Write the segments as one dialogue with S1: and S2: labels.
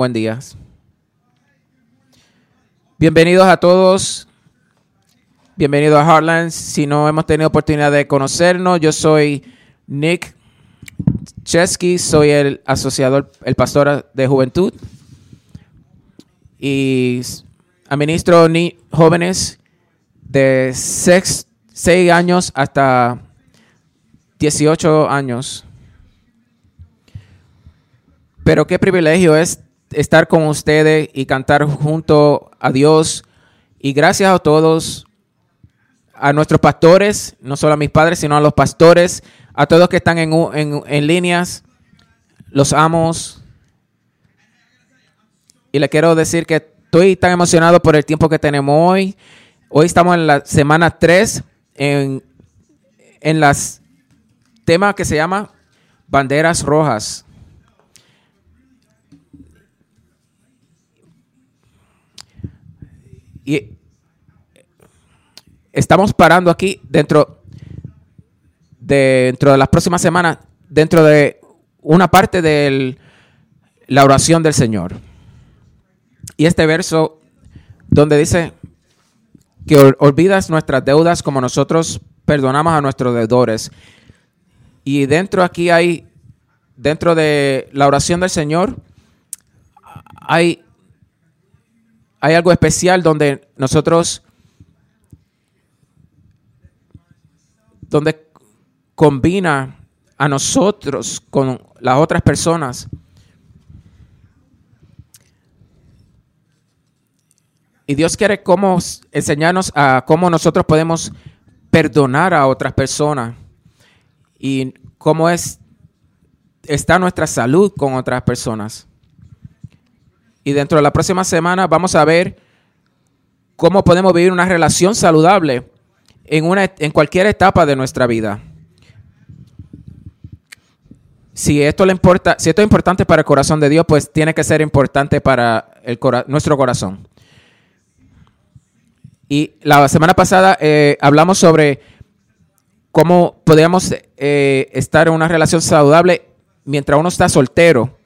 S1: buen día. Bienvenidos a todos. Bienvenidos a Heartlands. Si no hemos tenido oportunidad de conocernos, yo soy Nick Chesky, soy el asociador, el pastor de juventud y administro ni jóvenes de 6 años hasta 18 años. Pero qué privilegio es estar con ustedes y cantar junto a Dios. Y gracias a todos, a nuestros pastores, no solo a mis padres, sino a los pastores, a todos que están en, en, líneas. Los amos. Y le quiero decir que estoy tan emocionado por el tiempo que tenemos hoy. Hoy estamos en la semana 3 en, en las tema que se llama Banderas Rojas. Estamos parando aquí dentro de, dentro de las próximas semanas, dentro de una parte de la oración del Señor. Y este verso donde dice que olvidas nuestras deudas como nosotros perdonamos a nuestros deudores. Y dentro aquí hay, dentro de la oración del Señor, hay hay algo especial donde nosotros, donde combina a nosotros con las otras personas. Y Dios quiere cómo enseñarnos a cómo nosotros podemos perdonar a otras personas y cómo es está nuestra salud con otras personas. Y dentro de la próxima semana vamos a ver cómo podemos vivir una relación saludable en, una, en cualquier etapa de nuestra vida. Si esto, le importa, si esto es importante para el corazón de Dios, pues tiene que ser importante para el nuestro corazón. Y la semana pasada eh, hablamos sobre cómo podríamos eh, estar en una relación saludable mientras uno está soltero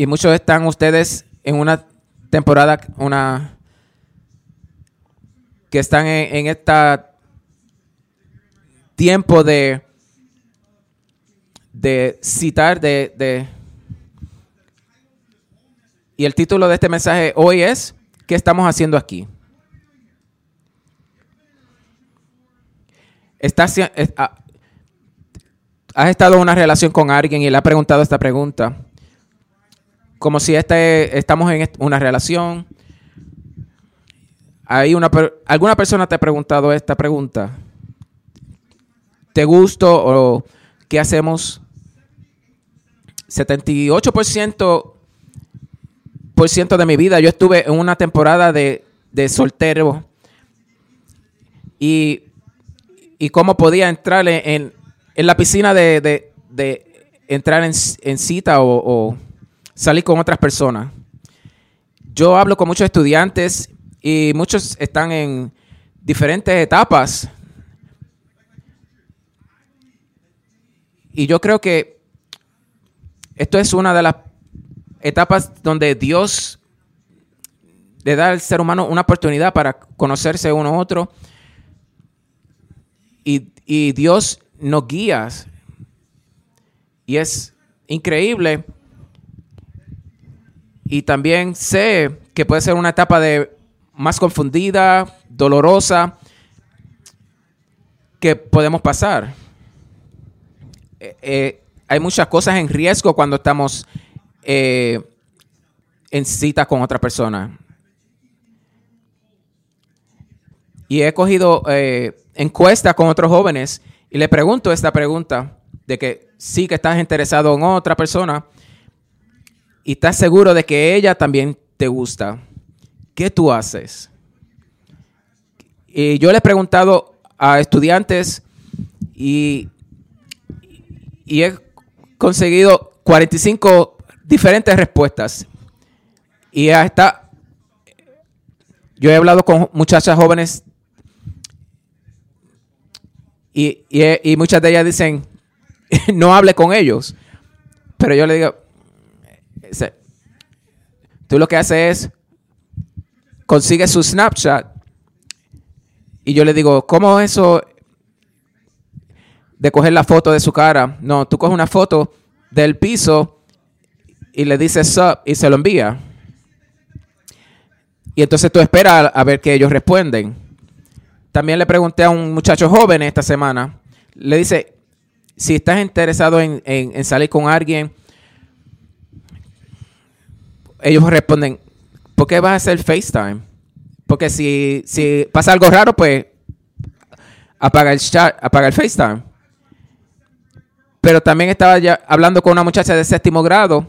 S1: y muchos están ustedes en una temporada, una que están en, este tiempo de, de citar, de, de, y el título de este mensaje hoy es, ¿qué estamos haciendo aquí? ¿Estás, ah, ¿Has estado en una relación con alguien y le ha preguntado esta pregunta? Como si este, estamos en una relación. Hay una, ¿Alguna persona te ha preguntado esta pregunta? ¿Te gusto o qué hacemos? 78% por ciento de mi vida yo estuve en una temporada de, soltero y, cómo podía entrar en, la piscina de, entrar en, cita o salir con otras personas. Yo hablo con muchos estudiantes y muchos están en diferentes etapas. Y yo creo que esto es una de las etapas donde Dios le da al ser humano una oportunidad para conocerse uno a otro. Y, y Dios nos guía. Y es increíble y también sé que puede ser una etapa de más confundida, dolorosa, que podemos pasar. Eh, eh, hay muchas cosas en riesgo cuando estamos eh, en cita con otra persona. Y he cogido encuestas con otros jóvenes y le pregunto esta pregunta de que sí que estás interesado en otra persona y estás seguro de que ella también te gusta, ¿qué tú haces? Y yo le he preguntado a estudiantes y, y he conseguido 45 diferentes respuestas. Y hasta yo he hablado con muchachas jóvenes y, y muchas de ellas dicen, no hable con ellos. Pero yo le digo, tú lo que haces es consigues su Snapchat y yo le digo, ¿cómo eso de coger la foto de su cara? No, tú coges una foto del piso y le dices sub y se lo envía. Y entonces tú esperas a, a ver que ellos responden. También le pregunté a un muchacho joven esta semana, le dice, si estás interesado en, en- en salir con alguien, ellos responden, ¿por qué vas a hacer FaceTime? Porque si, si pasa algo raro, pues apaga el chat, apaga el FaceTime. Pero también estaba ya hablando con una muchacha de séptimo grado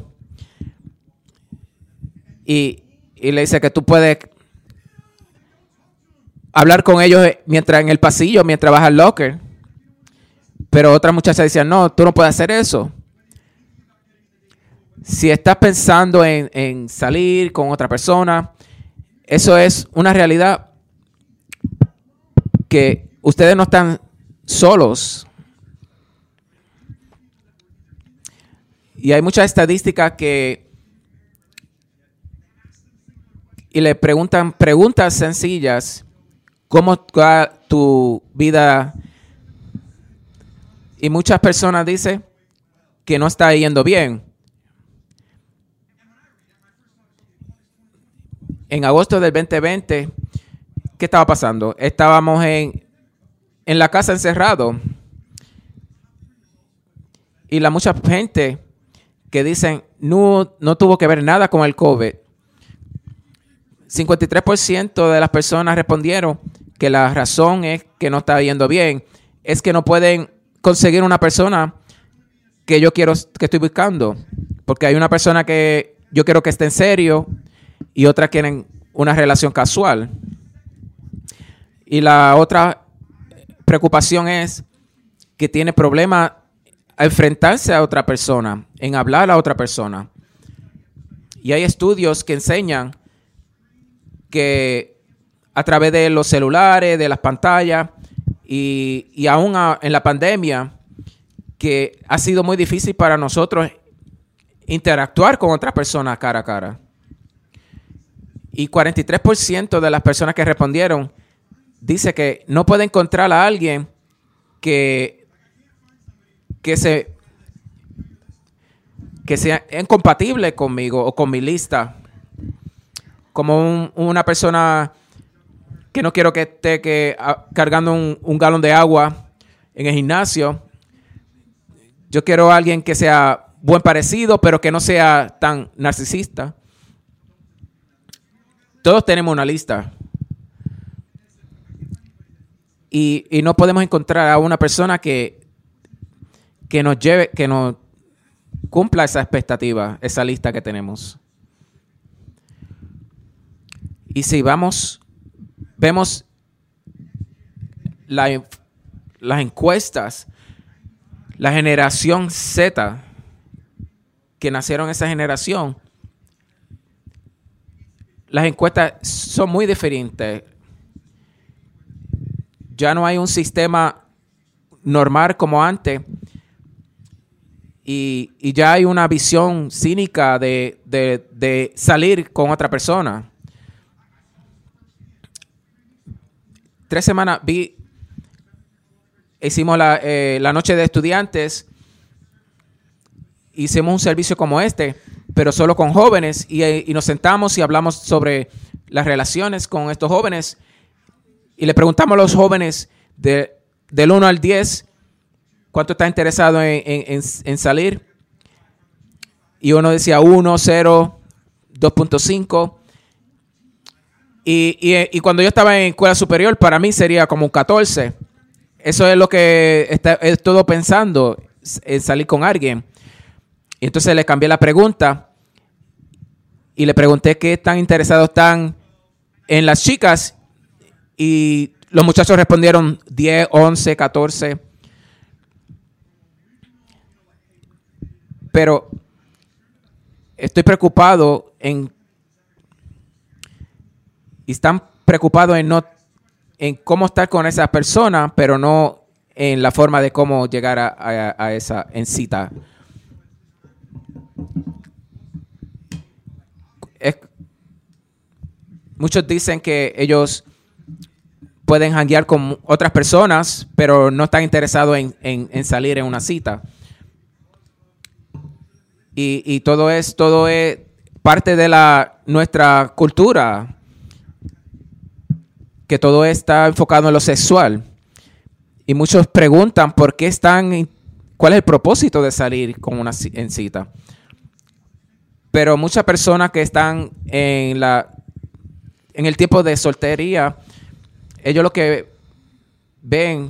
S1: y, y le dice que tú puedes hablar con ellos mientras en el pasillo, mientras vas al locker. Pero otra muchacha decía, no, tú no puedes hacer eso. Si estás pensando en, en salir con otra persona, eso es una realidad que ustedes no están solos. Y hay muchas estadísticas que... Y le preguntan preguntas sencillas. ¿Cómo va tu vida? Y muchas personas dicen que no está yendo bien. En agosto del 2020, ¿qué estaba pasando? Estábamos en, en la casa encerrado. Y la mucha gente que dicen no, no tuvo que ver nada con el COVID. 53% de las personas respondieron que la razón es que no está yendo bien. Es que no pueden conseguir una persona que yo quiero, que estoy buscando. Porque hay una persona que yo quiero que esté en serio y otra quieren una relación casual. Y la otra preocupación es que tiene problemas a enfrentarse a otra persona, en hablar a otra persona. Y hay estudios que enseñan que a través de los celulares, de las pantallas y, y aún en la pandemia, que ha sido muy difícil para nosotros interactuar con otras personas cara a cara. Y 43% de las personas que respondieron dice que no puede encontrar a alguien que, que se que sea incompatible conmigo o con mi lista. Como un- una persona que no quiero que esté que, cargando un galón de agua en el gimnasio. Yo quiero a alguien que sea buen parecido, pero que no sea tan narcisista. Todos tenemos una lista. Y, y no podemos encontrar a una persona que, que nos lleve, que nos cumpla esa expectativa, esa lista que tenemos. Y si vamos, vemos la- las encuestas, la generación Z, que nacieron esa generación, las encuestas son muy diferentes. Ya no hay un sistema normal como antes. Y, y ya hay una visión cínica de, de- de salir con otra persona. Tres semanas vi, hicimos la, eh, la noche de estudiantes, hicimos un servicio como este, pero solo con jóvenes, y, eh, y nos sentamos y hablamos sobre las relaciones con estos jóvenes, y le preguntamos a los jóvenes de, del 1 al 10, ¿cuánto está interesado en, en- salir? Y uno decía 1, 0, 2.5. Y, y, y cuando yo estaba en escuela superior, para mí sería como un 14. Eso es lo que está, es todo pensando, en salir con alguien. Y entonces le cambié la pregunta y le pregunté qué tan interesados están en las chicas. Y los muchachos respondieron 10, 11, 14. Pero estoy preocupado en y están preocupados en no en cómo estar con esa persona, pero no en la forma de cómo llegar a, esa cita. Muchos dicen que ellos pueden hanguear con otras personas, pero no están interesados en, en- en salir en una cita. Y, y todo es, todo es parte de la nuestra cultura, que todo está enfocado en lo sexual. Y muchos preguntan por qué están, cuál es el propósito de salir con una en cita. Pero muchas personas que están en la en el tiempo de soltería, ellos lo que ven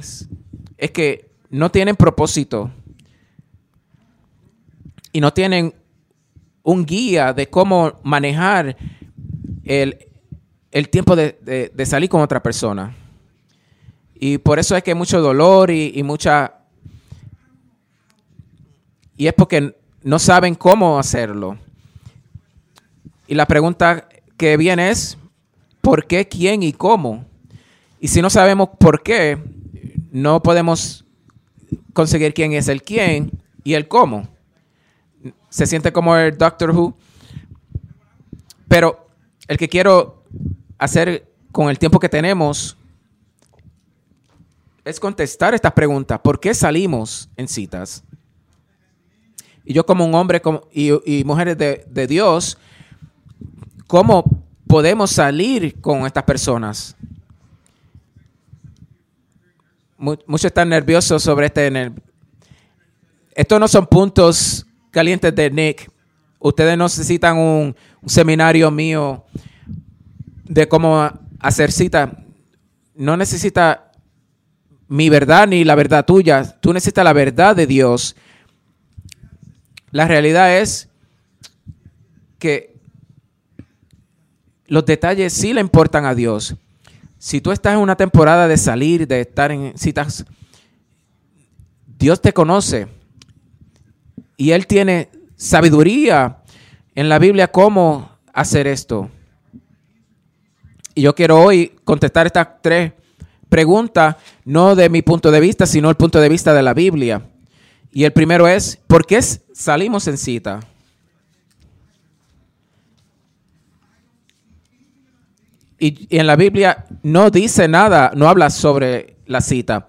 S1: es que no tienen propósito y no tienen un guía de cómo manejar el, el tiempo de, de- salir con otra persona. Y por eso es que hay mucho dolor y, y mucha... Y es porque no saben cómo hacerlo. Y la pregunta que viene es, ¿por qué, quién y cómo? Y si no sabemos por qué, no podemos conseguir quién es el quién y el cómo. Se siente como el Doctor Who. Pero el que quiero hacer con el tiempo que tenemos es contestar estas preguntas. ¿Por qué salimos en citas? Y yo como un hombre y, mujeres de Dios, ¿cómo podemos salir con estas personas? Mu- Muchos están nerviosos sobre este. Estos no son puntos calientes de Nick. Ustedes necesitan un, un seminario mío de cómo hacer cita. No necesita mi verdad ni la verdad tuya. Tú necesitas la verdad de Dios. La realidad es que los detalles sí le importan a Dios. Si tú estás en una temporada de salir, de estar en citas, Dios te conoce y Él tiene sabiduría en la Biblia cómo hacer esto. Y yo quiero hoy contestar estas tres preguntas, no de mi punto de vista, sino el punto de vista de la Biblia. Y el primero es, ¿por qué salimos en cita? Y, en la Biblia no dice nada, no habla sobre la cita.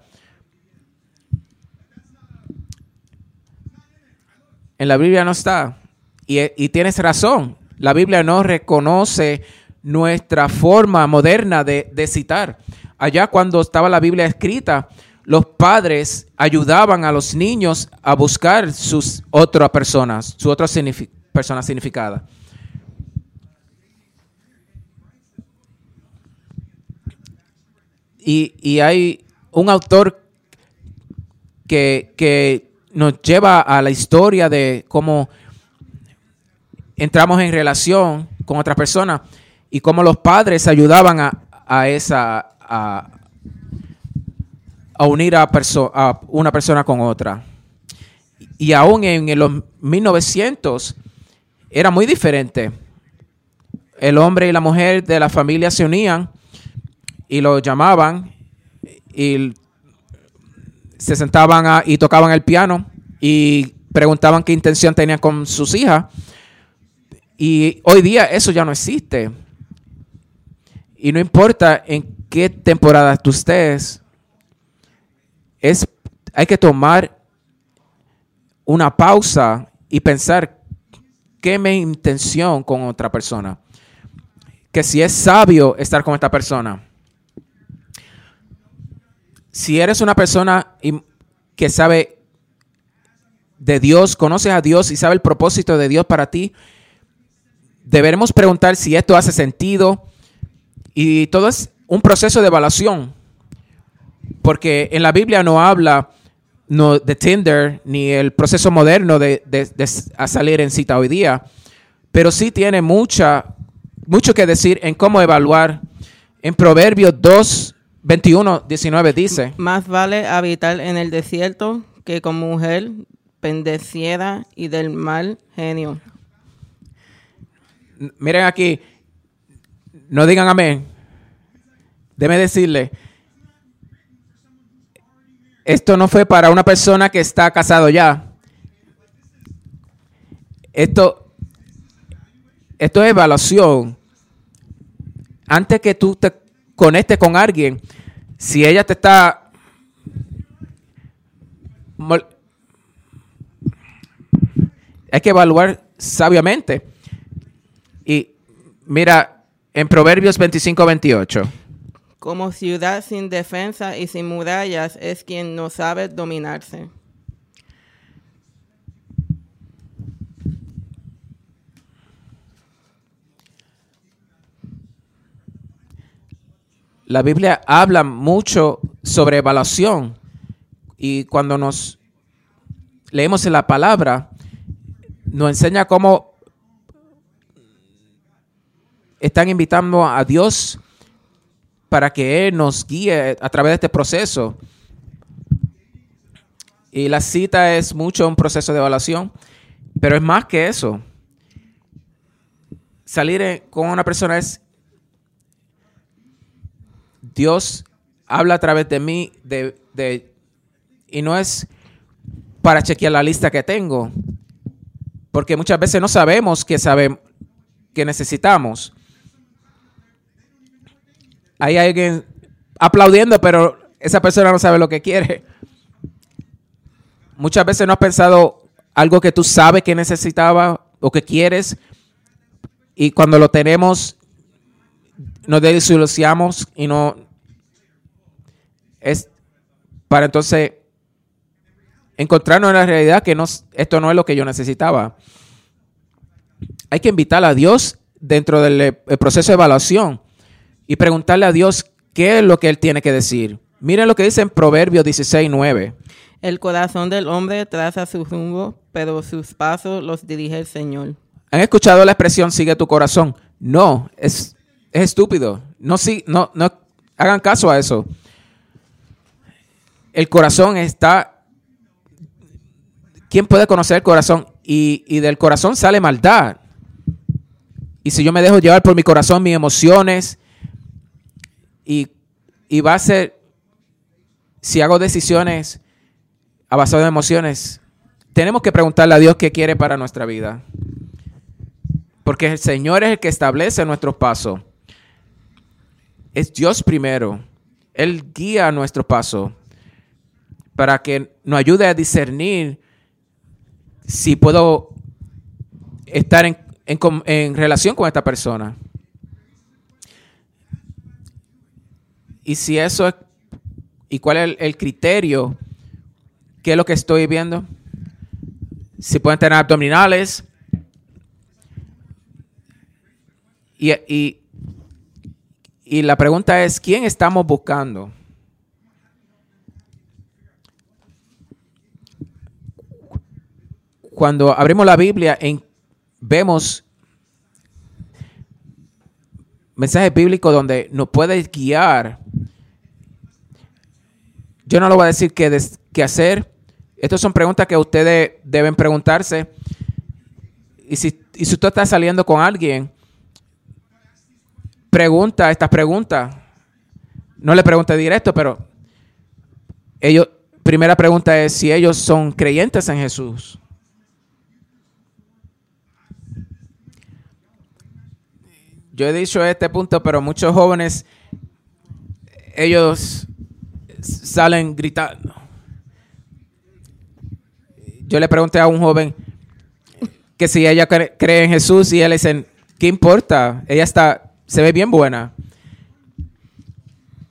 S1: En la Biblia no está. Y, y tienes razón. La Biblia no reconoce nuestra forma moderna de, de citar. Allá cuando estaba la Biblia escrita, los padres ayudaban a los niños a buscar sus otras personas, su otra signifi- persona significada. Y, y hay un autor que, que nos lleva a la historia de cómo entramos en relación con otra persona y cómo los padres ayudaban a, a esa a, a unir a, a una persona con otra. Y aún en, los 1900 era muy diferente. El hombre y la mujer de la familia se unían y lo llamaban y se sentaban a- y tocaban el piano y preguntaban qué intención tenían con sus hijas. Y hoy día eso ya no existe. Y no importa en qué temporada tú estés, es, hay que tomar una pausa y pensar qué es mi intención con otra persona. Que si es sabio estar con esta persona. Si eres una persona que sabe de Dios, conoces a Dios y sabe el propósito de Dios para ti, deberemos preguntar si esto hace sentido. Y todo es un proceso de evaluación. Porque en la Biblia no habla de Tinder ni el proceso moderno de, de- a salir en cita hoy día. Pero sí tiene mucha, mucho que decir en cómo evaluar. En Proverbios 2, 21, 19 dice.
S2: Más vale habitar en el desierto que con mujer bendecida y del mal genio.
S1: N- Miren aquí, no digan amén. Déme decirle, esto no fue para una persona que está casado ya. Esto, esto es evaluación. Antes que tú te conectes con alguien, si ella te está hay que evaluar sabiamente. Y mira, en Proverbios 25, 28.
S2: Como ciudad sin defensa y sin murallas es quien no sabe dominarse.
S1: La Biblia habla mucho sobre evaluación y cuando nos leemos en la palabra, nos enseña cómo están invitando a Dios para que Él nos guíe a través de este proceso. Y la cita es mucho un proceso de evaluación, pero es más que eso. Salir con una persona es Dios habla a través de mí de, de- y no es para chequear la lista que tengo, porque muchas veces no sabemos qué sabemos que necesitamos. Hay alguien aplaudiendo, pero esa persona no sabe lo que quiere. Muchas veces no has pensado algo que tú sabes que necesitaba o que quieres y cuando lo tenemos nos desilusionamos y no es para entonces encontrarnos en la realidad que no, esto no es lo que yo necesitaba. Hay que invitar a Dios dentro del eh, proceso de evaluación y preguntarle a Dios qué es lo que Él tiene que decir. Miren lo que dice en Proverbios 16, 9.
S2: El corazón del hombre traza su rumbo, pero sus pasos los dirige el Señor.
S1: ¿Han escuchado la expresión sigue tu corazón? No, es, es estúpido. No, sí, no, no hagan caso a eso. El corazón está. ¿Quién puede conocer el corazón? Y, y del corazón sale maldad. Y si yo me dejo llevar por mi corazón, mis emociones, y, y va a ser, si hago decisiones a basado en emociones, tenemos que preguntarle a Dios qué quiere para nuestra vida. Porque el Señor es el que establece nuestros pasos. Es Dios primero. Él guía nuestro paso para que nos ayude a discernir si puedo estar en, en relación con esta persona. Y si eso es, y cuál es el, el criterio, qué es lo que estoy viendo, si pueden tener abdominales, y, y, y la pregunta es, ¿quién estamos buscando? Cuando abrimos la Biblia, en- vemos mensajes bíblicos donde nos puede guiar. Yo no lo voy a decir qué, des- qué hacer. Estas son preguntas que ustedes deben preguntarse. Y si, y si usted está saliendo con alguien, pregunta estas preguntas. No le pregunte directo, pero ellos, primera pregunta es si ellos son creyentes en Jesús. Yo he dicho este punto, pero muchos jóvenes, ellos salen gritando. Yo le pregunté a un joven que si ella cre- cree en Jesús y él le dicen, ¿qué importa? Ella está, se ve bien buena.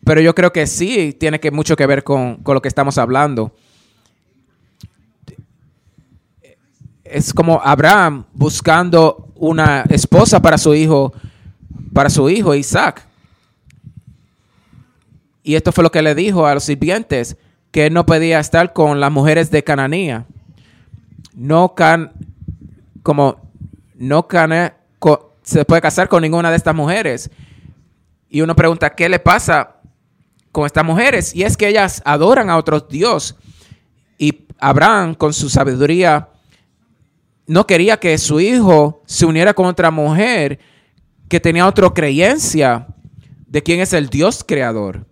S1: Pero yo creo que sí tiene que mucho que ver con, lo que estamos hablando. Es como Abraham buscando una esposa para su hijo, para su hijo Isaac. Y esto fue lo que le dijo a los sirvientes, que él no podía estar con las mujeres de Cananía. No can, como no can, co- se puede casar con ninguna de estas mujeres. Y uno pregunta, ¿qué le pasa con estas mujeres? Y es que ellas adoran a otros dios. Y Abraham, con su sabiduría, no quería que su hijo se uniera con otra mujer que tenía otra creencia de quién es el Dios creador.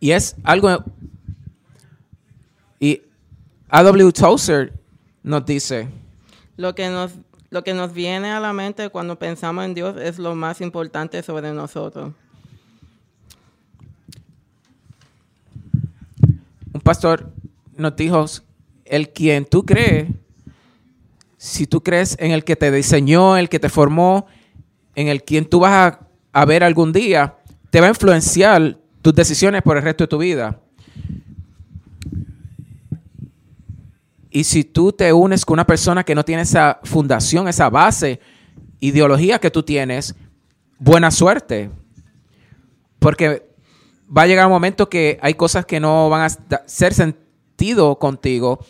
S1: Y es algo... Y A.W. Tozer nos dice,
S2: Lo que nos Lo que nos viene a la mente cuando pensamos en Dios es lo más importante sobre nosotros.
S1: Un pastor nos dijo, el quien tú crees, si tú crees en el que te diseñó, el que te formó, en el quien tú vas a, a ver algún día, te va a influenciar tus decisiones por el resto de tu vida. Y si tú te unes con una persona que no tiene esa fundación, esa base, ideología que tú tienes, buena suerte. Porque va a llegar un momento que hay cosas que no van a ser sentido contigo.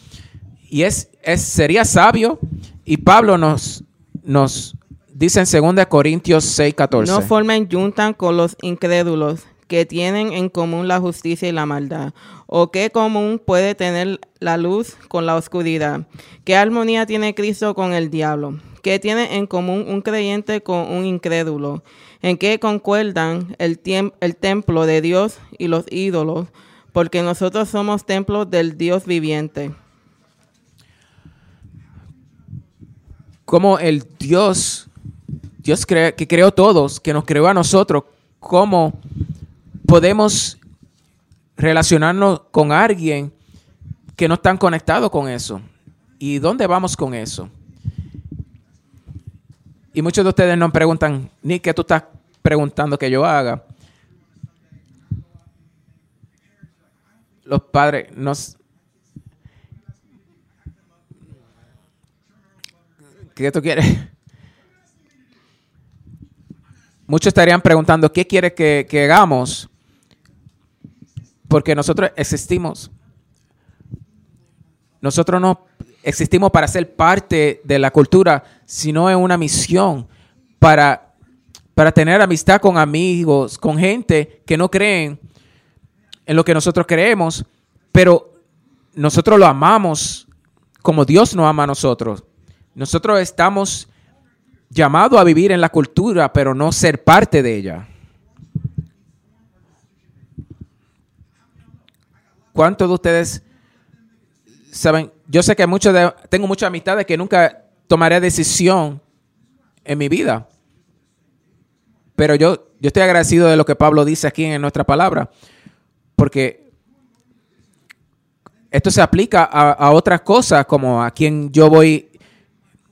S1: Y es, es sería sabio. Y Pablo nos, nos dice en 2 Corintios 6, 14.
S2: No formen juntan con los incrédulos que tienen en común la justicia y la maldad? ¿O qué común puede tener la luz con la oscuridad? ¿Qué armonía tiene Cristo con el diablo? ¿Qué tiene en común un creyente con un incrédulo? ¿En qué concuerdan el, el templo de Dios y los ídolos? Porque nosotros somos templos del Dios viviente.
S1: Como el Dios, Dios que creó todos, que nos creó a nosotros, como podemos relacionarnos con alguien que no están conectados con eso. ¿Y dónde vamos con eso? Y muchos de ustedes nos preguntan, ni qué tú estás preguntando que yo haga. Los padres nos... ¿Qué tú quieres? Muchos estarían preguntando, ¿qué quiere que, que hagamos? Porque nosotros existimos. Nosotros no existimos para ser parte de la cultura, sino en una misión para, para tener amistad con amigos, con gente que no creen en lo que nosotros creemos, pero nosotros lo amamos como Dios nos ama a nosotros. Nosotros estamos llamados a vivir en la cultura, pero no ser parte de ella. ¿Cuántos de ustedes saben? Yo sé que muchos de, tengo muchas amistades que nunca tomaré decisión en mi vida. Pero yo, yo estoy agradecido de lo que Pablo dice aquí en nuestra palabra. Porque esto se aplica a, otras cosas, como a quien yo voy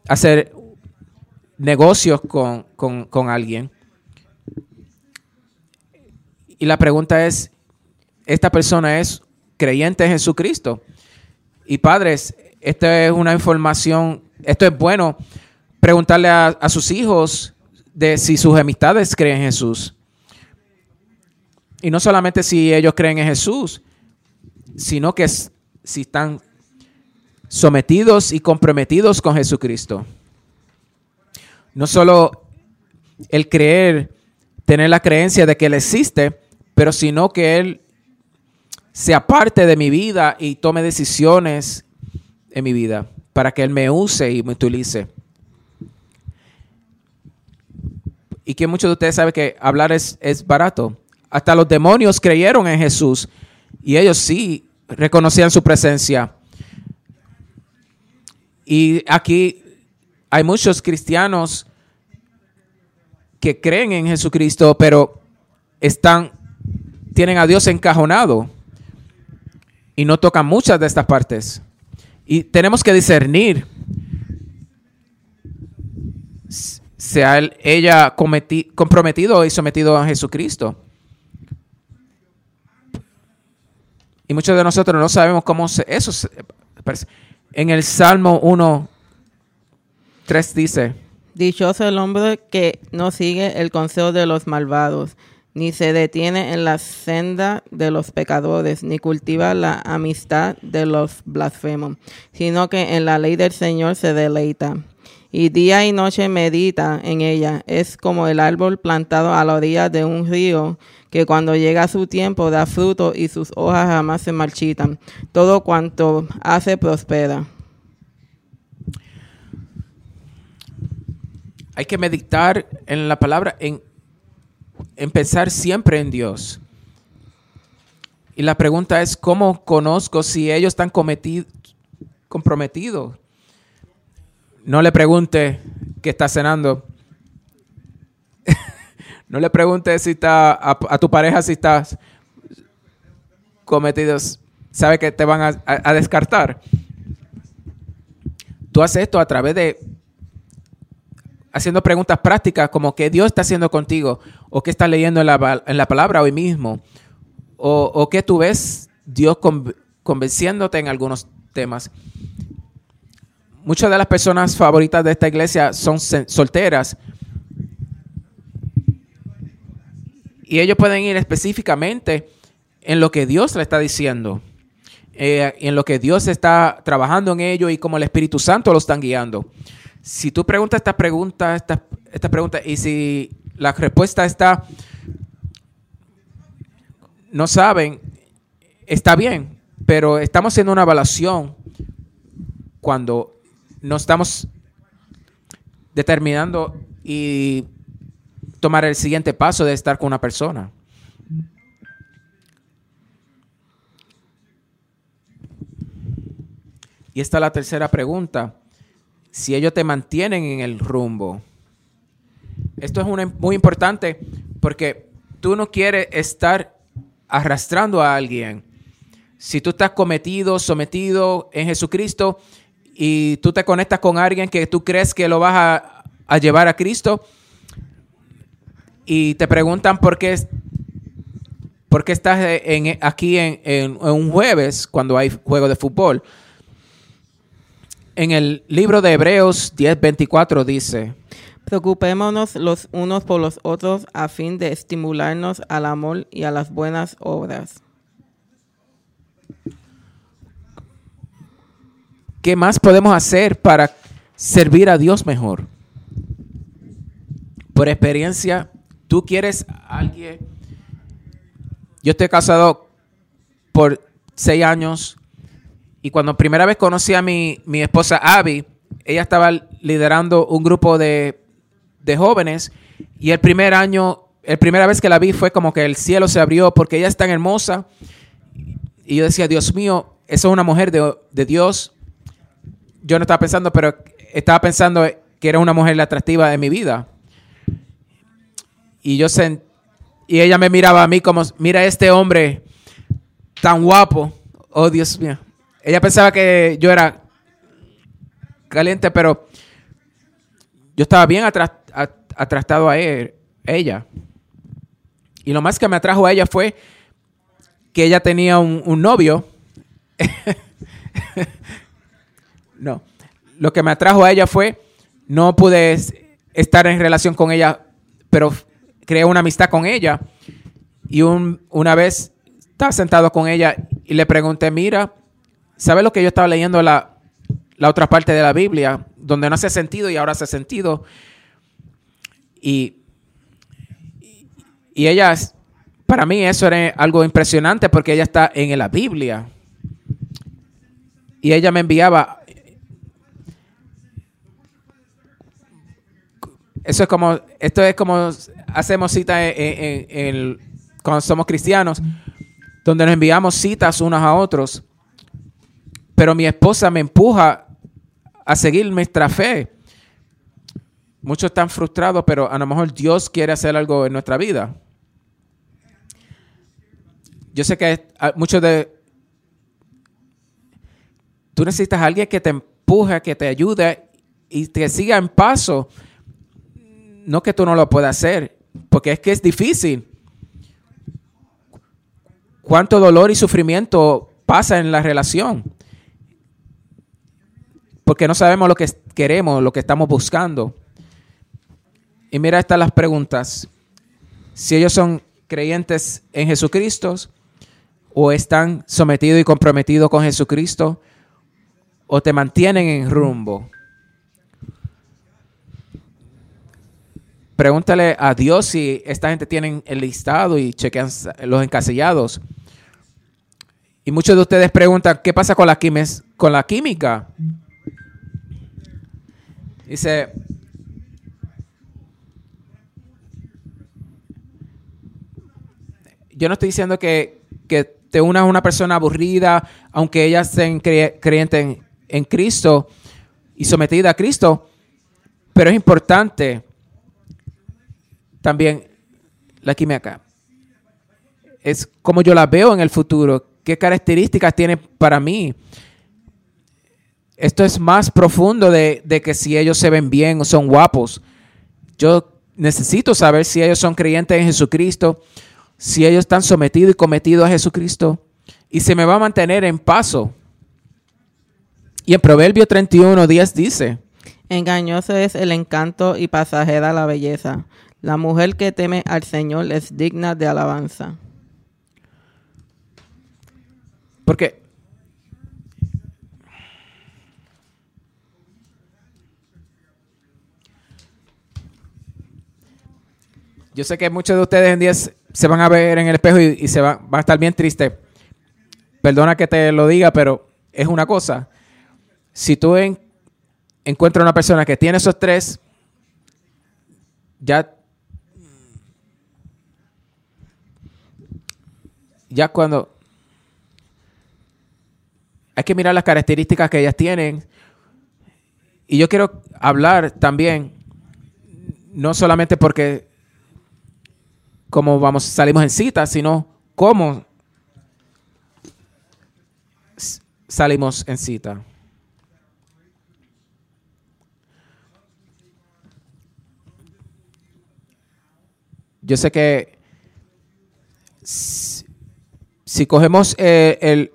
S1: a hacer negocios con, con alguien. Y la pregunta es, ¿esta persona es creyente en Jesucristo. Y padres, esta es una información, esto es bueno preguntarle a, sus hijos de si sus amistades creen en Jesús. Y no solamente si ellos creen en Jesús, sino que si están sometidos y comprometidos con Jesucristo. No solo el creer, tener la creencia de que Él existe, pero sino que Él sea parte de mi vida y tome decisiones en mi vida para que Él me use y me utilice. Y que muchos de ustedes saben que hablar es, es barato. Hasta los demonios creyeron en Jesús y ellos sí reconocían su presencia. Y aquí hay muchos cristianos que creen en Jesucristo, pero están, tienen a Dios encajonado y no toca muchas de estas partes. Y tenemos que discernir sea ella comprometido y sometido a Jesucristo. Y muchos de nosotros no sabemos cómo eso se, En el Salmo 1, 3 dice,
S2: Dichoso el hombre que no sigue el consejo de los malvados, ni se detiene en la senda de los pecadores, ni cultiva la amistad de los blasfemos, sino que en la ley del Señor se deleita. Y día y noche medita en ella. Es como el árbol plantado a la orilla de un río, que cuando llega su tiempo da fruto y sus hojas jamás se marchitan. Todo cuanto hace prospera.
S1: Hay que meditar en la palabra, en empezar siempre en Dios. Y la pregunta es, ¿cómo conozco si ellos están comprometidos? no le pregunte qué está cenando. no le pregunte si está a, tu pareja si estás cometidos, sabe que te van a descartar. Tú haces esto a través de haciendo preguntas prácticas como qué Dios está haciendo contigo o qué estás leyendo en la, en la palabra hoy mismo o, o qué tú ves Dios conv- convenciéndote en algunos temas. Muchas de las personas favoritas de esta iglesia son solteras y ellos pueden ir específicamente en lo que Dios le está diciendo, eh, en lo que Dios está trabajando en ello y como el Espíritu Santo lo están guiando. Si tú preguntas estas preguntas, estas esta pregunta, y si la respuesta está, no saben, está bien, pero estamos haciendo una evaluación cuando no estamos determinando y tomar el siguiente paso de estar con una persona. Y esta es la tercera pregunta. Si ellos te mantienen en el rumbo. Esto es muy importante porque tú no quieres estar arrastrando a alguien. Si tú estás cometido, sometido en Jesucristo y tú te conectas con alguien que tú crees que lo vas a, llevar a Cristo y te preguntan por qué, por qué estás en- aquí en- en un jueves cuando hay juego de fútbol. En el libro de Hebreos 10:24 dice,
S2: Preocupémonos los unos por los otros a fin de estimularnos al amor y a las buenas obras.
S1: ¿qué más podemos hacer para servir a Dios mejor? Por experiencia, tú quieres a alguien. Yo estoy casado por seis años y cuando primera vez conocí a mi, mi esposa Abby, ella estaba liderando un grupo de, de jóvenes y el primer año, la primera vez que la vi fue como que el cielo se abrió porque ella es tan hermosa y yo decía, Dios mío, esa es una mujer de, de Dios. Yo no estaba pensando, pero estaba pensando que era una mujer atractiva de mi vida. Y yo y ella me miraba a mí como, mira este hombre tan guapo. Oh, Dios mío. Ella pensaba que yo era caliente, pero yo estaba bien atrastado a él- ella. Y lo más que me atrajo a ella fue que ella tenía un, un novio. no. Lo que me atrajo a ella fue, no pude es- estar en relación con ella, pero creé una amistad con ella. Y un- una vez estaba sentado con ella y le pregunté, mira, ¿sabes lo que yo estaba leyendo la, la otra parte de la Biblia, donde no hace sentido y ahora hace sentido? Y, y ella, es- para mí eso era algo impresionante porque ella está en la Biblia. Y ella me enviaba, eso es como, esto es como hacemos citas en- en- en cuando somos cristianos, donde nos enviamos citas unos a otros. Pero mi esposa me empuja a seguir nuestra fe. Muchos están frustrados, pero a lo mejor Dios quiere hacer algo en nuestra vida. Yo sé que muchos de... Tú necesitas a alguien que te empuje, que te ayude y te siga en paso. No que tú no lo puedas hacer, porque es que es difícil. Cuánto dolor y sufrimiento pasa en la relación. Porque no sabemos lo que queremos, lo que estamos buscando. Y mira estas las preguntas. Si ellos son creyentes en Jesucristo o están sometidos y comprometidos con Jesucristo o te mantienen en rumbo. Pregúntale a Dios si esta gente tiene el listado y chequean los encasillados. Y muchos de ustedes preguntan, ¿qué pasa con la, con la química? Dice, yo no estoy diciendo que, que te unas a una persona aburrida, aunque ellas sean cre- creyentes en, en Cristo, y sometida a Cristo, pero es importante también la química. Es como yo la veo en el futuro, qué características tiene para mí. Esto es más profundo de, de que si ellos se ven bien o son guapos. Yo necesito saber si ellos son creyentes en Jesucristo, si ellos están sometidos y cometidos a Jesucristo, y se me va a mantener en paso. Y en Proverbio 31, 10 dice,
S2: Engañoso es el encanto y pasajera la belleza. La mujer que teme al Señor es digna de alabanza.
S1: Porque yo sé que muchos de ustedes en día se van a ver en el espejo y, se van, a estar bien tristes. Perdona que te lo diga, pero es una cosa. Si tú encuentras una persona que tiene esos tres, ya ya cuando hay que mirar las características que ellas tienen. Y yo quiero hablar también, no solamente porque como vamos, salimos en cita, sino cómo salimos en cita. Yo sé que si, cogemos eh, el,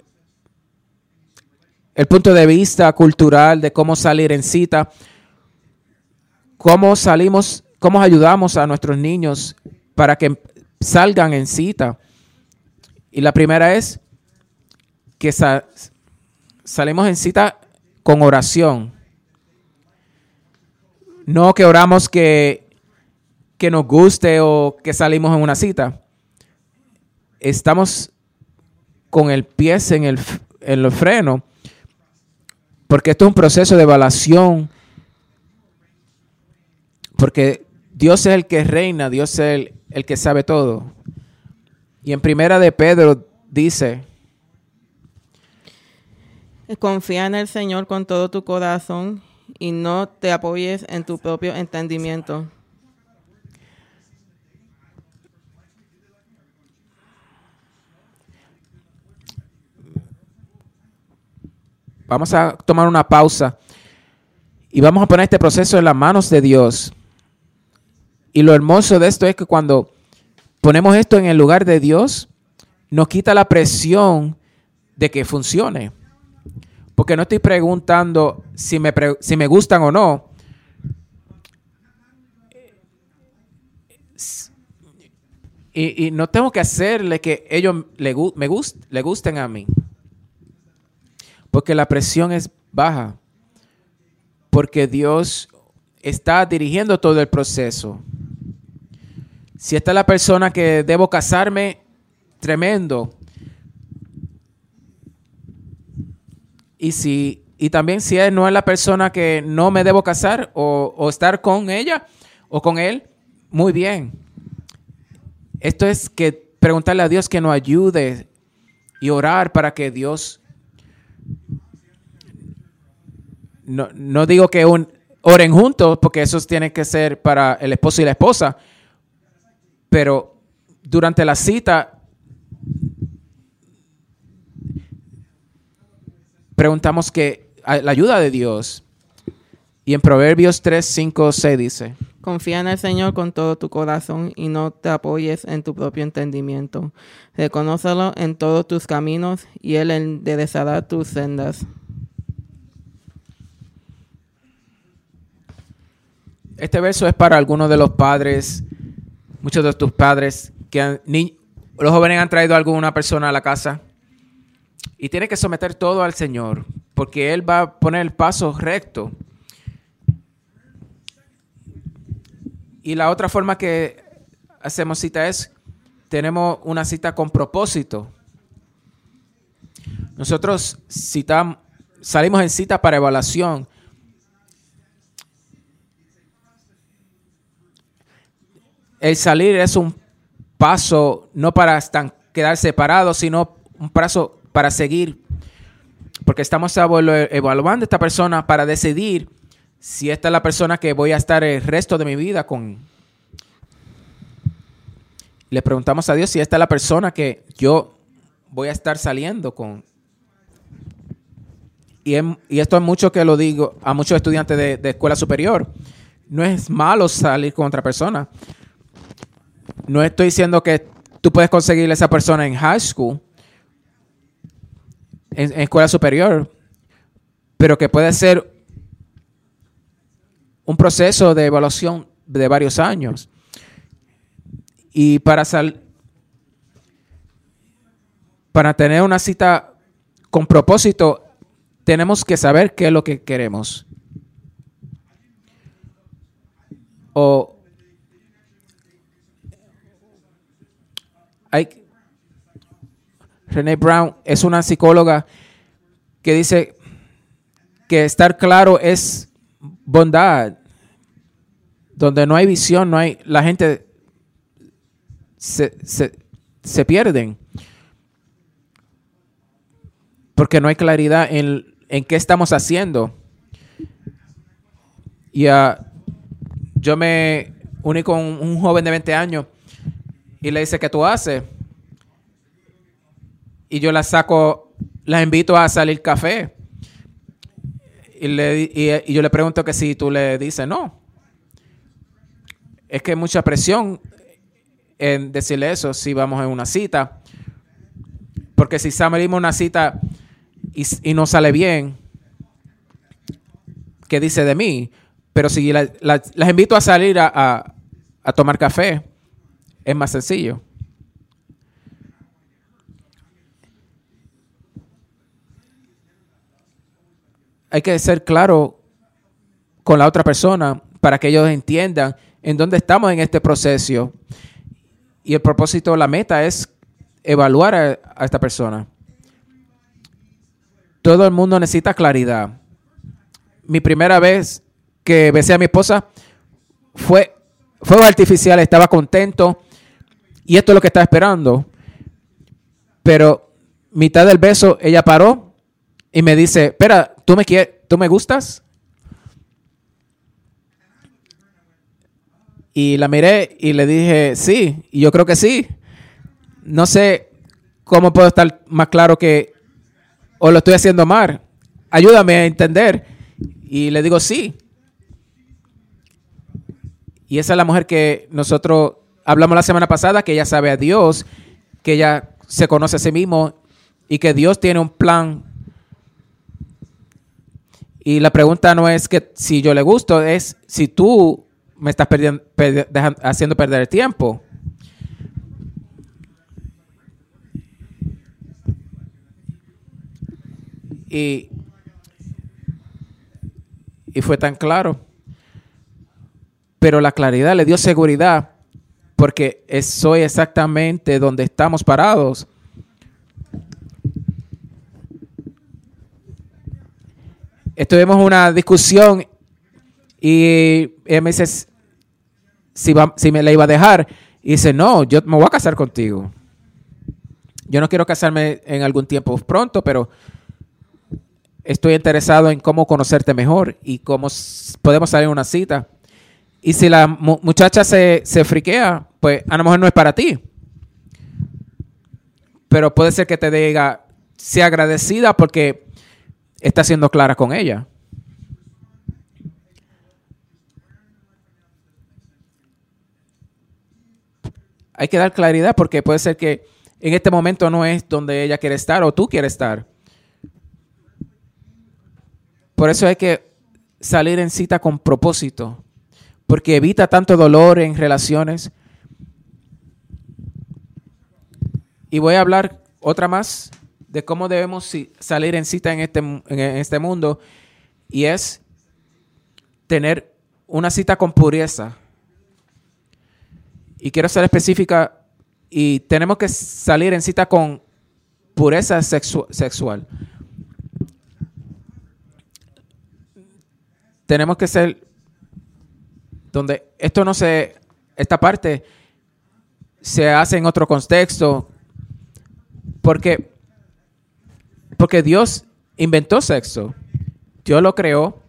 S1: el punto de vista cultural de cómo salir en cita, cómo salimos, cómo ayudamos a nuestros niños para que salgan en cita. Y la primera es que salimos en cita con oración. No que oramos que, que nos guste o que salimos en una cita. Estamos con el pie en el, en el freno porque esto es un proceso de evaluación. Porque Dios es el que reina, Dios es el, que sabe todo. Y en primera de Pedro dice,
S2: confía en el Señor con todo tu corazón y no te apoyes en tu propio entendimiento.
S1: Vamos a tomar una pausa y vamos a poner este proceso en las manos de Dios. Y lo hermoso de esto es que cuando ponemos esto en el lugar de Dios, nos quita la presión de que funcione. Porque no estoy preguntando si me, si me gustan o no. Y, no tengo que hacerle que ellos le, me le gusten a mí porque la presión es baja, porque Dios está dirigiendo todo el proceso. Si esta es la persona que debo casarme, tremendo. Y si y también si él no es la persona que no me debo casar o, estar con ella o con él, muy bien. Esto es que preguntarle a Dios que nos ayude y orar para que Dios no, digo que un, oren juntos, porque eso tiene que ser para el esposo y la esposa, pero durante la cita preguntamos que la ayuda de Dios. Y en Proverbios 3, 5, 6 dice,
S2: Confía en el Señor con todo tu corazón y no te apoyes en tu propio entendimiento. Reconócelo en todos tus caminos y Él enderezará tus sendas.
S1: Este verso es para algunos de los padres, muchos de tus padres, que los jóvenes han traído a alguna persona a la casa y tiene que someter todo al Señor, porque Él va a poner el paso recto. Y la otra forma que hacemos cita es, tenemos una cita con propósito. Nosotros citamos, salimos en cita para evaluación. El salir es un paso no para quedar separados, sino un paso para seguir. Porque estamos evaluando a esta persona para decidir si esta es la persona que voy a estar el resto de mi vida con. Le preguntamos a Dios si esta es la persona que yo voy a estar saliendo con. Y, esto es mucho que lo digo a muchos estudiantes de, de escuela superior. No es malo salir con otra persona. No estoy diciendo que tú puedes conseguir a esa persona en high school, en, escuela superior, pero que puede ser un proceso de evaluación de varios años. Y para sal para tener una cita con propósito, tenemos que saber qué es lo que queremos. O hay René Brown es una psicóloga que dice que estar claro es bondad. Donde no hay visión, no hay, la gente se, se, pierden. Porque no hay claridad en, en qué estamos haciendo. Y yo me uní con un joven de 20 años y le dice, ¿qué tú haces? Y yo la saco, la invito a salir café. Y, le, y, yo le pregunto que si tú le dices no. Es que hay mucha presión en decirle eso si vamos en una cita. Porque si salimos una cita y, no sale bien, ¿qué dice de mí? Pero si las invito a salir a tomar café, es más sencillo. Hay que ser claro con la otra persona para que ellos entiendan en dónde estamos en este proceso. Y el propósito, la meta es evaluar a, esta persona. Todo el mundo necesita claridad. Mi primera vez que besé a mi esposa fue fuego artificial, estaba contento y esto es lo que estaba esperando. Pero mitad del beso, ella paró y me dice, espera, ¿tú me, quieres, ¿tú me gustas? Y la miré y le dije, sí, y yo creo que sí. No sé cómo puedo estar más claro que o lo estoy haciendo mal. Ayúdame a entender. Y le digo, sí. Y esa es la mujer que nosotros hablamos la semana pasada, que ella sabe a Dios, que ella se conoce a sí mismo y que Dios tiene un plan. Y la pregunta no es que si yo le gusto, es si tú me estás perdiendo, haciendo perder el tiempo. Y, y fue tan claro pero la claridad le dio seguridad porque soy exactamente donde estamos parados. Estuvimos una discusión y él me dice si, si me la iba a dejar. Y dice, no, yo me voy a casar contigo. Yo no quiero casarme en algún tiempo pronto, pero estoy interesado en cómo conocerte mejor y cómo podemos salir a una cita. Y si la muchacha se, se friquea, pues a lo mejor no es para ti. Pero puede ser que te diga, sea agradecida porque está siendo clara con ella. Hay que dar claridad porque puede ser que en este momento no es donde ella quiere estar o tú quieres estar. Por eso hay que salir en cita con propósito porque evita tanto dolor en relaciones. Y voy a hablar otra más de cómo debemos salir en cita en este, en este mundo y es tener una cita con pureza. Y quiero ser específica y tenemos que salir en cita con pureza sexual. Tenemos que ser donde esto no se, esta parte se hace en otro contexto, porque, porque Dios inventó sexo, Dios lo creó,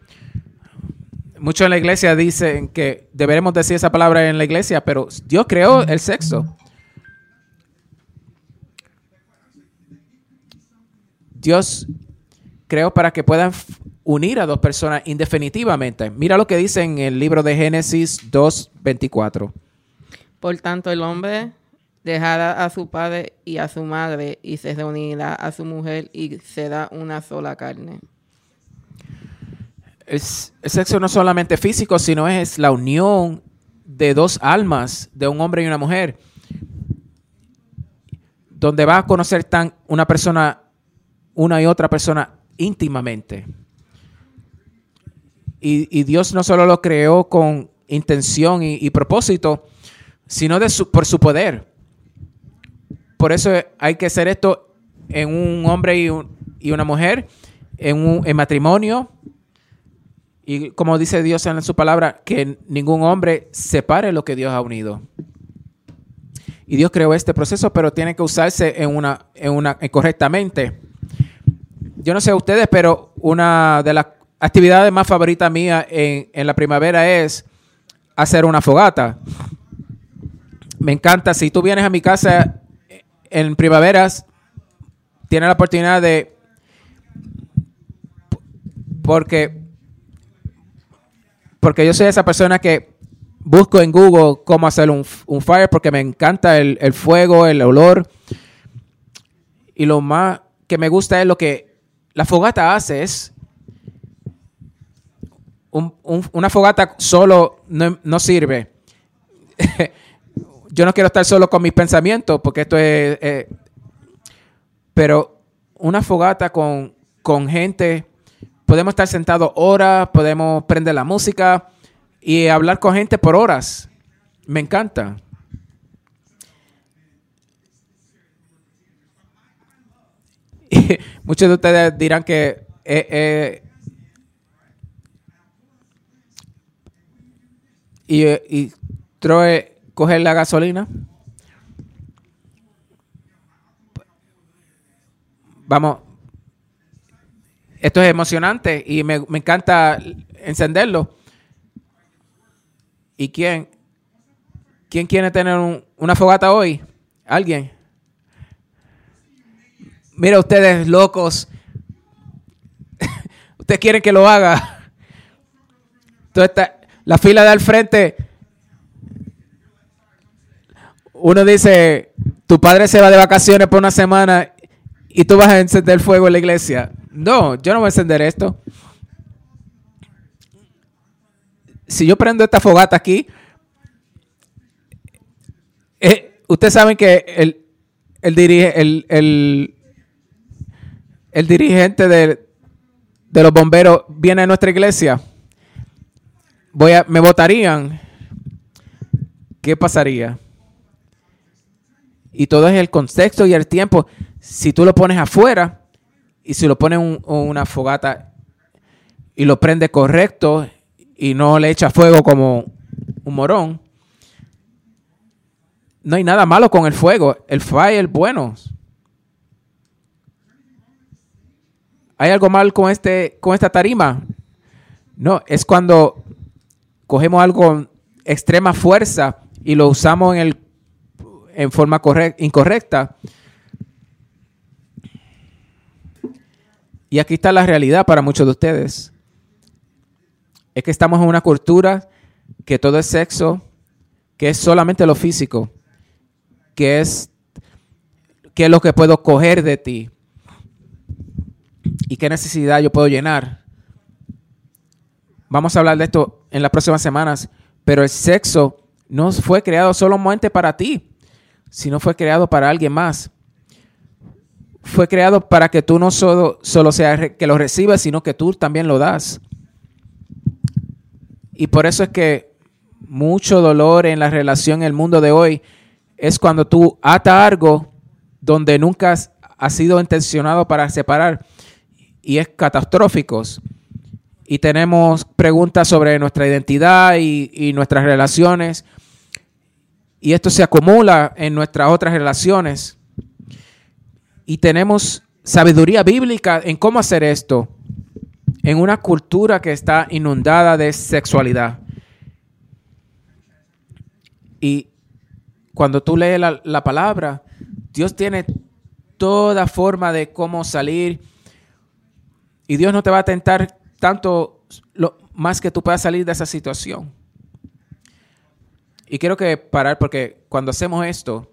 S1: Muchos en la iglesia dicen que deberemos decir esa palabra en la iglesia, pero Dios creó el sexo. Dios creó para que puedan unir a dos personas indefinitivamente. Mira lo que dice en el libro de Génesis 2.24.
S2: Por tanto, el hombre dejará a su padre y a su madre y se reunirá a su mujer y será una sola carne.
S1: El, el sexo no solamente físico, sino es la unión de dos almas, de un hombre y una mujer, donde va a conocer tan una persona, una y otra persona íntimamente. Y, Dios no solo lo creó con intención y, propósito, sino de su, por su poder. Por eso hay que hacer esto en un hombre y, un- y una mujer, en, un, en matrimonio. Y como dice Dios en su palabra, que ningún hombre separe lo que Dios ha unido. Y Dios creó este proceso, pero tiene que usarse en una, en una en correctamente. Yo no sé ustedes, pero una de las actividades más favoritas mía en, la primavera es hacer una fogata. Me encanta. Si tú vienes a mi casa en primaveras, tienes la oportunidad de. Porque. Porque yo soy esa persona que busco en Google cómo hacer un, fire porque me encanta el fuego, el olor. Y lo más que me gusta es lo que la fogata hace es. un- un- una fogata solo no, no sirve. yo no quiero estar solo con mis pensamientos porque esto es... eh, pero una fogata con, con gente, podemos estar sentados horas, podemos prender la música y hablar con gente por horas. Me encanta. Muchos de ustedes dirán que eh, eh, y, eh, y Troy coger la gasolina. Vamos. Esto es emocionante y me, me encanta encenderlo. ¿Y quién? ¿Quién quiere tener un- una fogata hoy? ¿Alguien? Mira ustedes locos. ustedes quieren que lo haga. Esta- la fila de al frente. Uno dice, tu padre se va de vacaciones por una semana y tú vas a encender fuego en la iglesia. No, yo no voy a encender esto. Si yo prendo esta fogata aquí, eh, ustedes saben que el, el, dirige- el, el, el dirigente de, de los bomberos viene a nuestra iglesia. Voy a, me votarían. ¿Qué pasaría? Y todo es el contexto y el tiempo. Si tú lo pones afuera y si lo pones en un- una fogata y lo prende correcto y no le echa fuego como un morón, no hay nada malo con el fuego. El fire es bueno. ¿Hay algo mal con, este, con esta tarima? No, es cuando cogemos algo con extrema fuerza y lo usamos en, el, en forma correc- incorrecta. Y aquí está la realidad para muchos de ustedes. Es que estamos en una cultura que todo es sexo, que es solamente lo físico, que es, que es lo que puedo coger de ti y qué necesidad yo puedo llenar. Vamos a hablar de esto en las próximas semanas, pero el sexo no fue creado solamente para ti, sino fue creado para alguien más. Fue creado para que tú no solo, solo sea re- que lo recibas, sino que tú también lo das. Y por eso es que mucho dolor en la relación en el mundo de hoy es cuando tú atas algo donde nunca ha sido intencionado para separar y es catastróficos. Y tenemos preguntas sobre nuestra identidad y, nuestras relaciones. Y esto se acumula en nuestras otras relaciones. Y tenemos sabiduría bíblica en cómo hacer esto. en una cultura que está inundada de sexualidad. Y cuando tú lees la palabra, Dios tiene toda forma de cómo salir. Y Dios no te va a tentar tanto lo, más que tú puedas salir de esa situación. Y quiero que parar porque cuando hacemos esto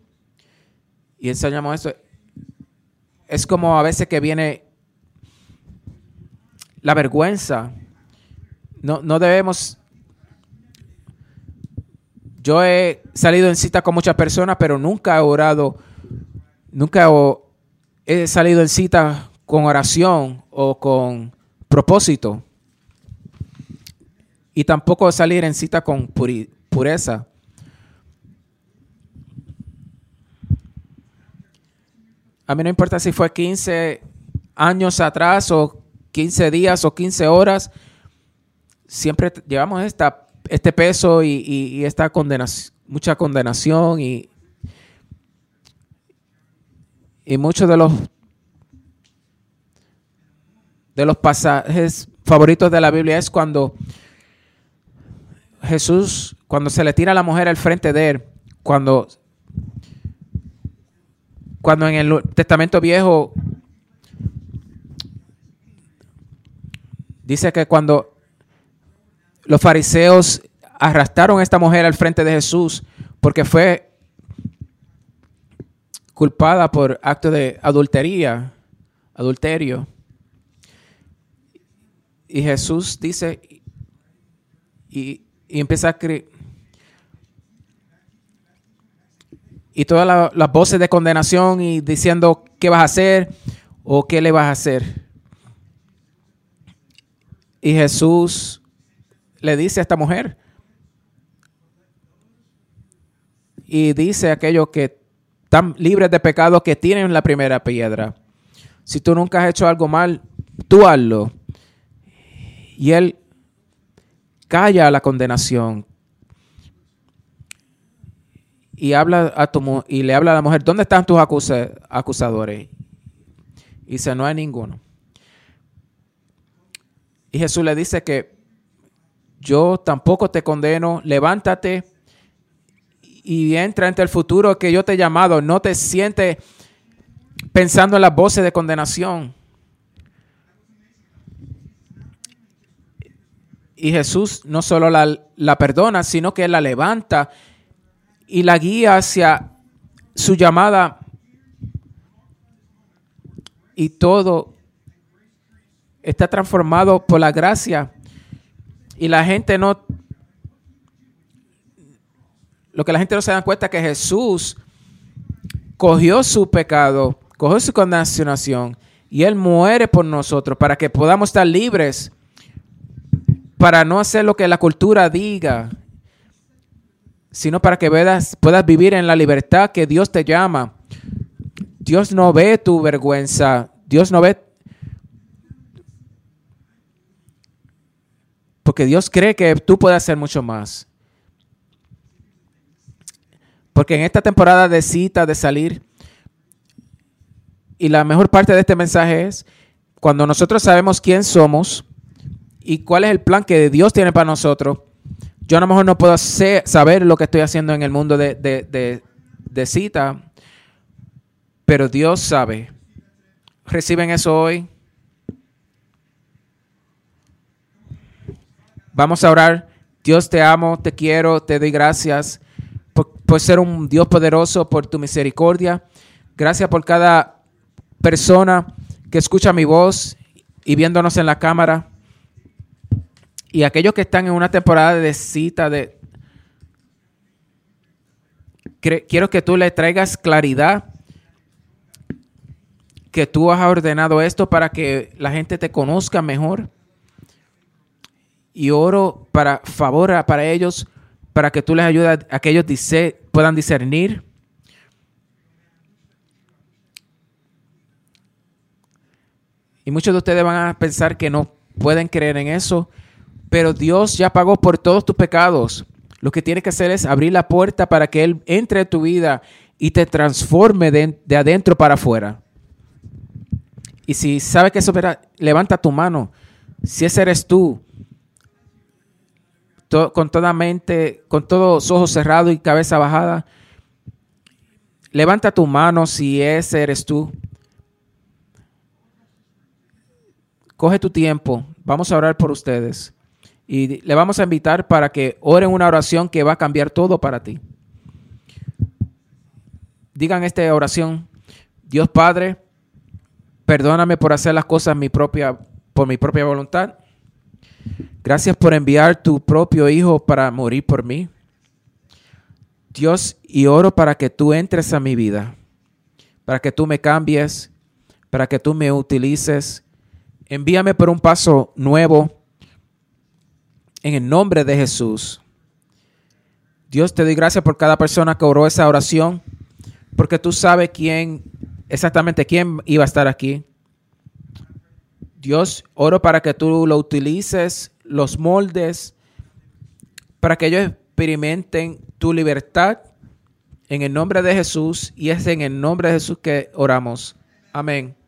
S1: y enseñamos esto, es como a veces que viene la vergüenza. No, no debemos... Yo he salido en cita con muchas personas, pero nunca he orado, nunca he salido en cita con oración o con propósito. Y tampoco salir en cita con pureza. A mí no importa si fue 15 años atrás o 15 días o 15 horas, siempre llevamos esta, este peso y, esta condenación, mucha condenación y, y muchos de los de los pasajes favoritos de la Biblia es cuando Jesús, cuando se le tira a la mujer al frente de él, cuando, cuando en el Testamento Viejo Dice que cuando los fariseos arrastraron a esta mujer al frente de Jesús porque fue culpada por acto de adultería, adulterio. Y Jesús dice y, empieza a creer. Y todas las voces de condenación y diciendo qué vas a hacer o qué le vas a hacer. Y Jesús le dice a esta mujer, y dice a aquellos que están libres de pecado que tienen la primera piedra. Si tú nunca has hecho algo mal, tú hazlo. Y él calla la condenación. Y, habla a tu, y le habla a la mujer, ¿dónde están tus acusadores? Y dice, no hay ninguno. Y Jesús le dice que yo tampoco te condeno, levántate y entra entre el futuro que yo te he llamado. No te sientes pensando en las voces de condenación. Y Jesús no solo la, la perdona, sino que la levanta y la guía hacia su llamada. Y todo está transformado por la gracia y la gente no lo que la gente no se da cuenta es que Jesús cogió su pecado, cogió su condenación y él muere por nosotros para que podamos estar libres para no hacer lo que la cultura diga, sino para que puedas, puedas vivir en la libertad que Dios te llama. Dios no ve tu vergüenza, Dios no ve Porque Dios cree que tú puedes hacer mucho más. Porque en esta temporada de cita, de salir, y la mejor parte de este mensaje es cuando nosotros sabemos quién somos y cuál es el plan que Dios tiene para nosotros. Yo a lo mejor no puedo saber lo que estoy haciendo en el mundo de, de cita, pero Dios sabe. ¿Reciben eso hoy? Vamos a orar. Dios te amo, te quiero, te doy gracias por, ser un Dios poderoso, por tu misericordia. Gracias por cada persona que escucha mi voz y viéndonos en la cámara. Y aquellos que están en una temporada de cita, de quiero que tú le traigas claridad, que tú has ordenado esto para que la gente te conozca mejor y oro para favor para ellos, para que tú les ayudes a que ellos puedan discernir. Y muchos de ustedes van a pensar que no pueden creer en eso, pero Dios ya pagó por todos tus pecados. Lo que tienes que hacer es abrir la puerta para que Él entre en tu vida y te transforme de, de adentro para afuera. Y si sabes que eso, levanta tu mano Si ese eres tú, con toda mente, con todos ojos cerrados y cabeza bajada, levanta tu mano si ese eres tú. Coge tu tiempo, vamos a orar por ustedes. Y le vamos a invitar para que oren una oración que va a cambiar todo para ti. Digan esta oración. Dios Padre, perdóname por hacer las cosas mi propia, por mi propia voluntad. Gracias por enviar tu propio Hijo para morir por mí. Dios, y oro para que tú entres a mi vida, para que tú me cambies, para que tú me utilices. Envíame por un paso nuevo en el nombre de Jesús. Dios, te doy gracias por cada persona que oró esa oración, porque tú sabes quién, exactamente quién iba a estar aquí. Dios, oro para que tú lo utilices, los moldes, para que ellos experimenten tu libertad en el nombre de Jesús y es en el nombre de Jesús que oramos. Amén.